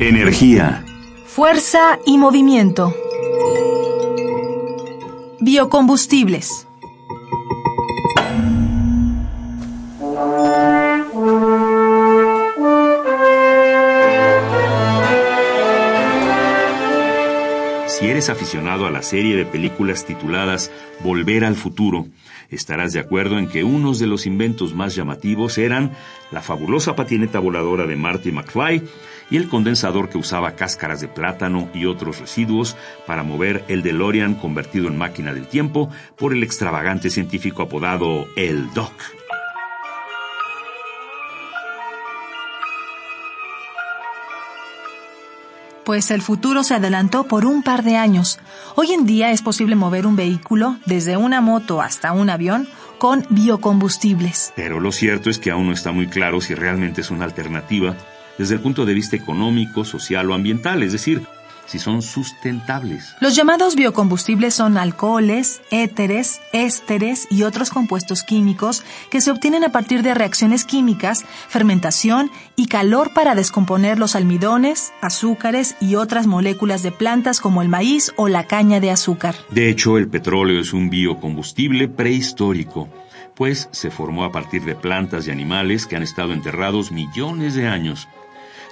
Energía. Fuerza y movimiento. Biocombustibles. Eres aficionado a la serie de películas tituladas Volver al futuro, estarás de acuerdo en que unos de los inventos más llamativos eran la fabulosa patineta voladora de Marty McFly y el condensador que usaba cáscaras de plátano y otros residuos para mover el DeLorean convertido en máquina del tiempo por el extravagante científico apodado el Doc. Pues el futuro se adelantó por un par de años. Hoy en día es posible mover un vehículo, desde una moto hasta un avión, con biocombustibles. Pero lo cierto es que aún no está muy claro si realmente es una alternativa desde el punto de vista económico, social o ambiental, es decir, si son sustentables. Los llamados biocombustibles son alcoholes, éteres, ésteres y otros compuestos químicos que se obtienen a partir de reacciones químicas, fermentación y calor para descomponer los almidones, azúcares y otras moléculas de plantas como el maíz o la caña de azúcar. De hecho, el petróleo es un biocombustible prehistórico, pues se formó a partir de plantas y animales que han estado enterrados millones de años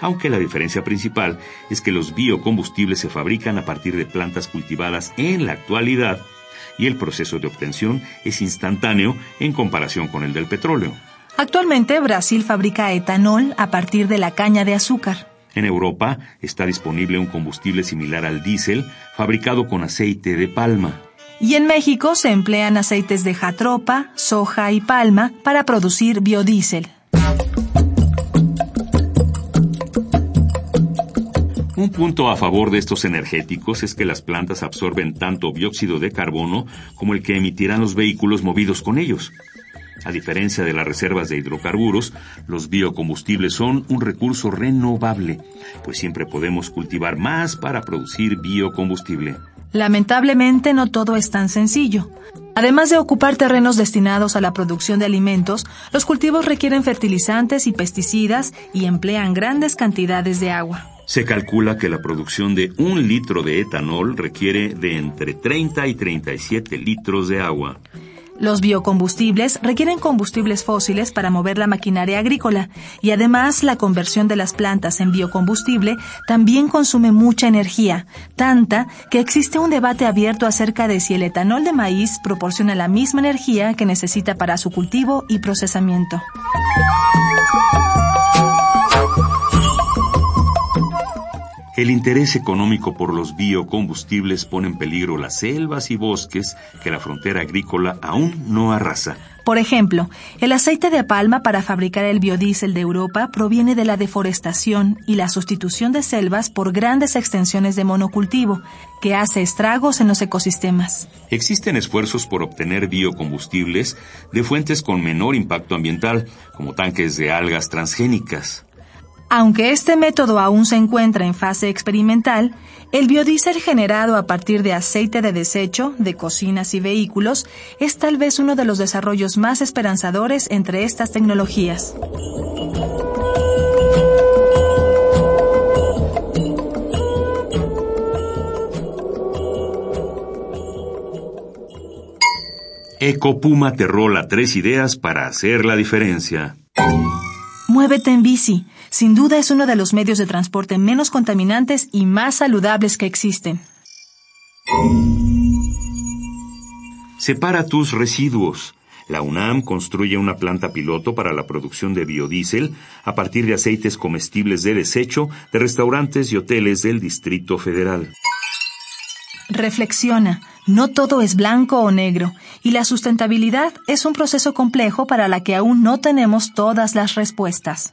aunque la diferencia principal es que los biocombustibles se fabrican a partir de plantas cultivadas en la actualidad y el proceso de obtención es instantáneo en comparación con el del petróleo. Actualmente Brasil fabrica etanol a partir de la caña de azúcar. En Europa está disponible un combustible similar al diésel fabricado con aceite de palma. Y en México se emplean aceites de jatropa, soja y palma para producir biodiesel. Un punto a favor de estos energéticos es que las plantas absorben tanto dióxido de carbono como el que emitirán los vehículos movidos con ellos. A diferencia de las reservas de hidrocarburos, los biocombustibles son un recurso renovable, pues siempre podemos cultivar más para producir biocombustible. Lamentablemente no todo es tan sencillo. Además de ocupar terrenos destinados a la producción de alimentos, los cultivos requieren fertilizantes y pesticidas y emplean grandes cantidades de agua. Se calcula que la producción de un litro de etanol requiere de entre 30 y 37 litros de agua. Los biocombustibles requieren combustibles fósiles para mover la maquinaria agrícola y además la conversión de las plantas en biocombustible también consume mucha energía, tanta que existe un debate abierto acerca de si el etanol de maíz proporciona la misma energía que necesita para su cultivo y procesamiento. El interés económico por los biocombustibles pone en peligro las selvas y bosques que la frontera agrícola aún no arrasa. Por ejemplo, el aceite de palma para fabricar el biodiesel de Europa proviene de la deforestación y la sustitución de selvas por grandes extensiones de monocultivo, que hace estragos en los ecosistemas. Existen esfuerzos por obtener biocombustibles de fuentes con menor impacto ambiental, como tanques de algas transgénicas. Aunque este método aún se encuentra en fase experimental, el biodiesel generado a partir de aceite de desecho de cocinas y vehículos es tal vez uno de los desarrollos más esperanzadores entre estas tecnologías. Ecopuma te rola tres ideas para hacer la diferencia. Muévete en bici. Sin duda es uno de los medios de transporte menos contaminantes y más saludables que existen. Separa tus residuos. La UNAM construye una planta piloto para la producción de biodiesel a partir de aceites comestibles de desecho de restaurantes y hoteles del Distrito Federal. Reflexiona, no todo es blanco o negro, y la sustentabilidad es un proceso complejo para la que aún no tenemos todas las respuestas.